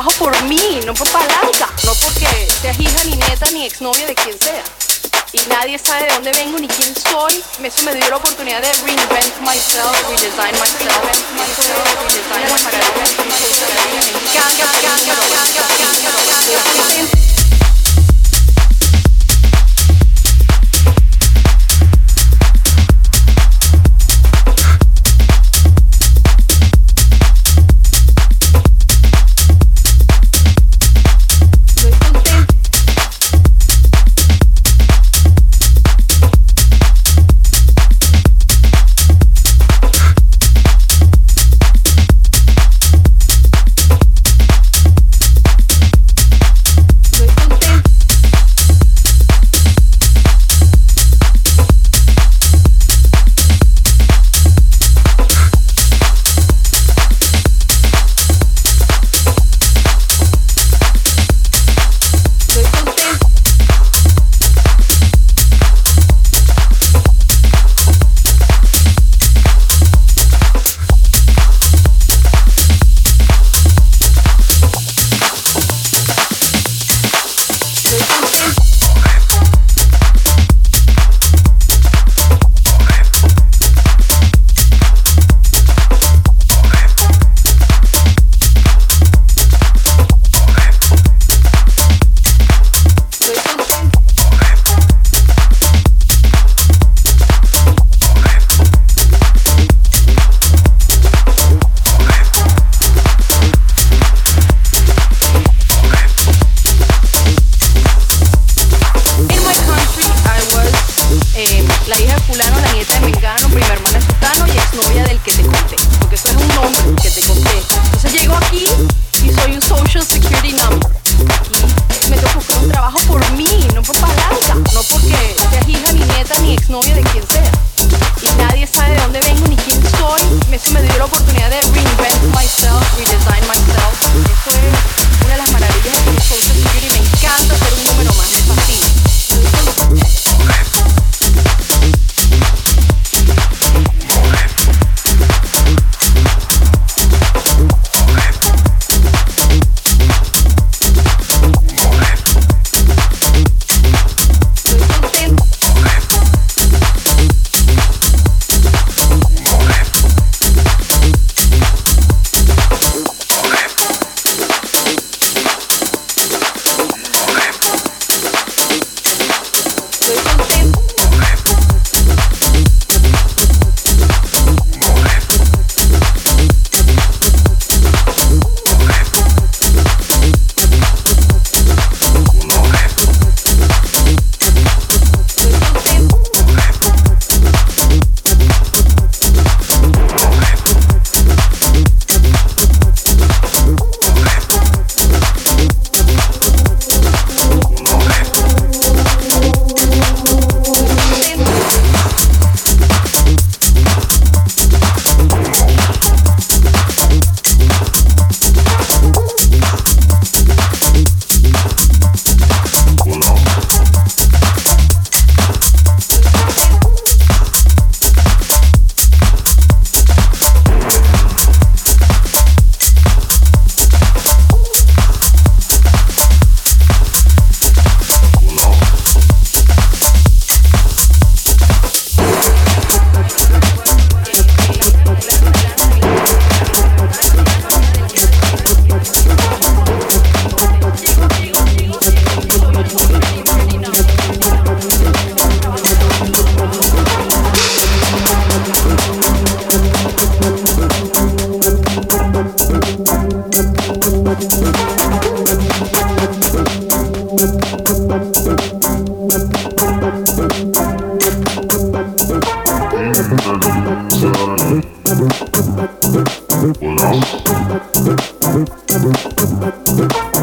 trabajo por mí, no por palanca, no porque seas hija ni neta ni exnovia de quien sea. Y nadie sabe de dónde vengo ni quién soy. Eso me dio la oportunidad de reinvent myself, redesign myself, redesign myself.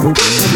Ooh.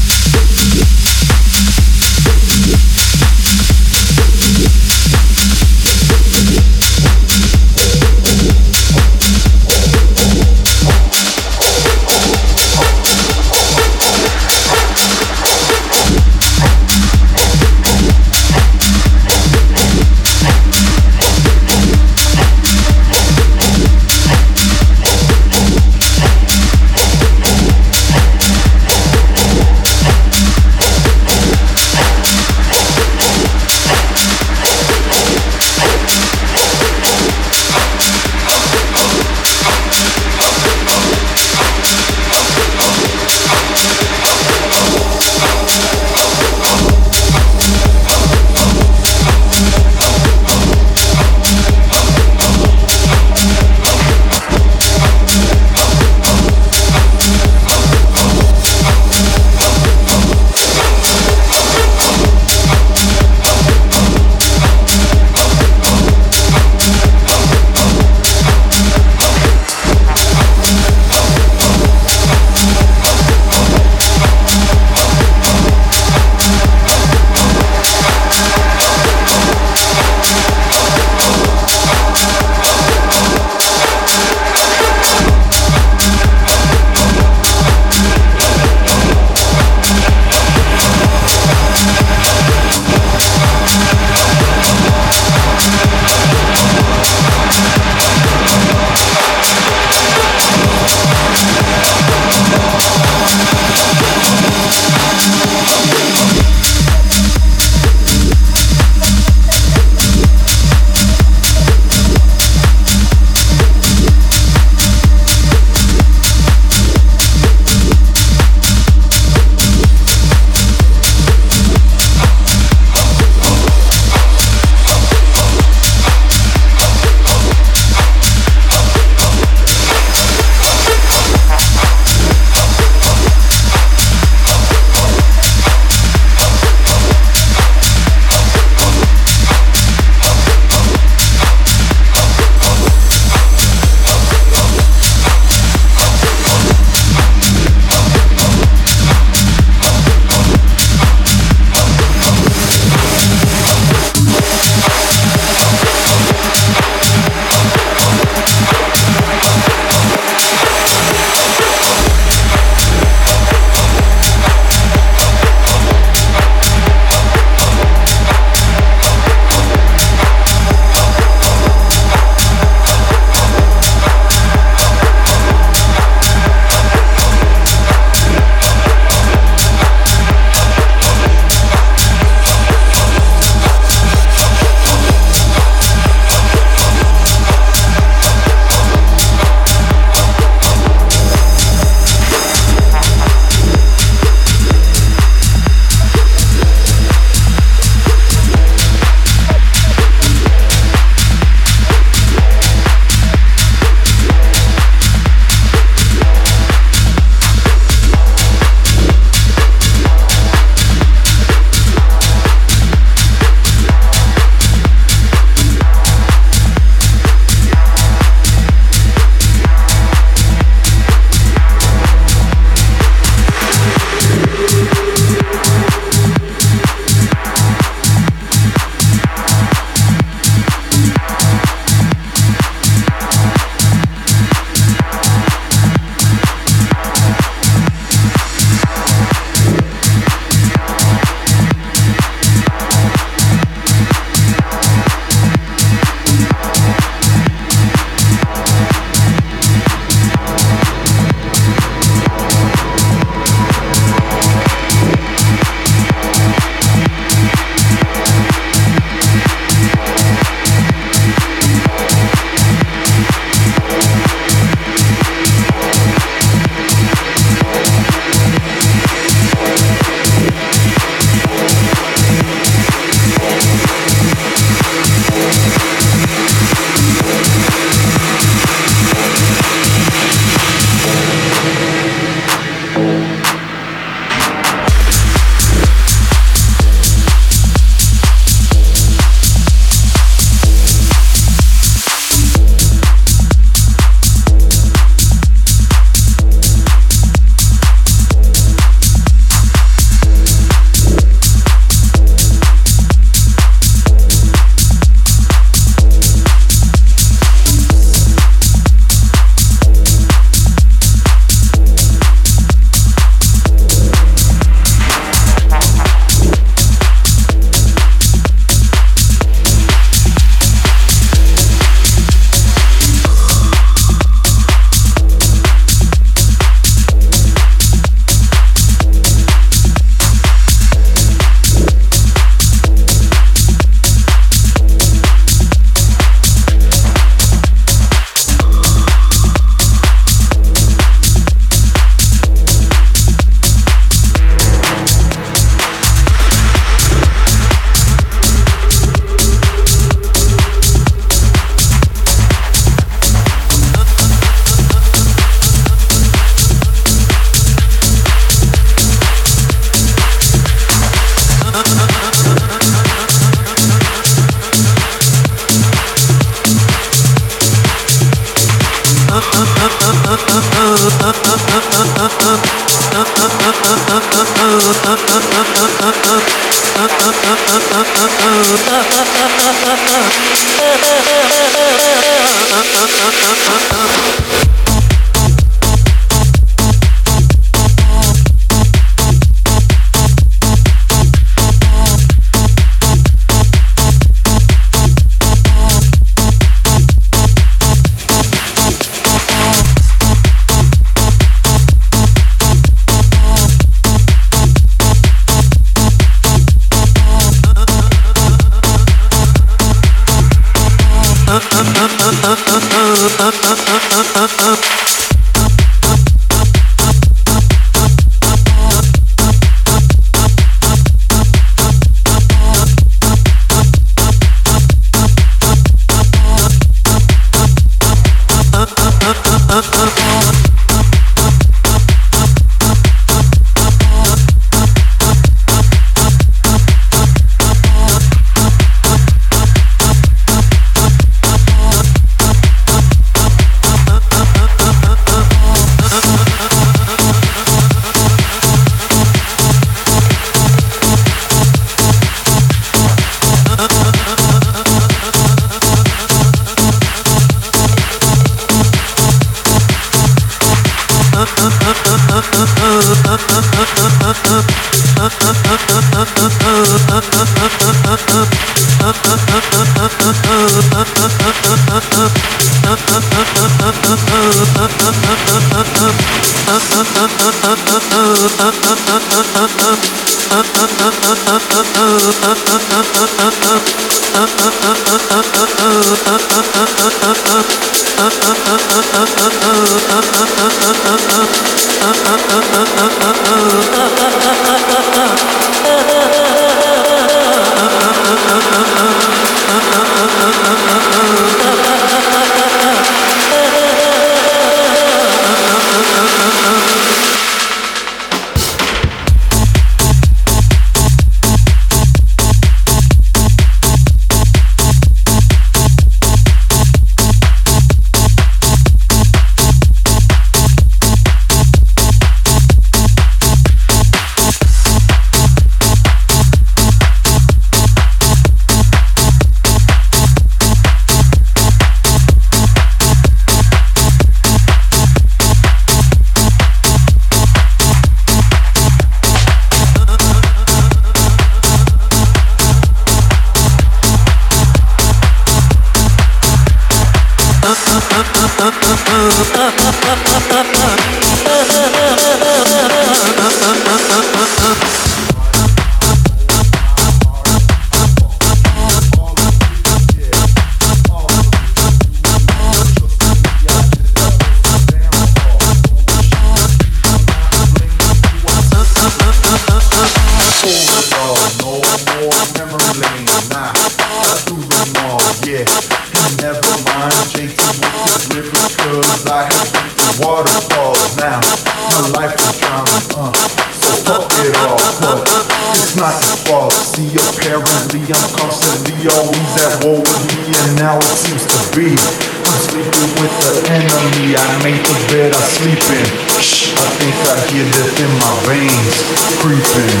always at war with me and now it seems to be. I'm sleeping with the enemy, I made the bed I sleep in Shh, I think I hear death in my veins, creeping.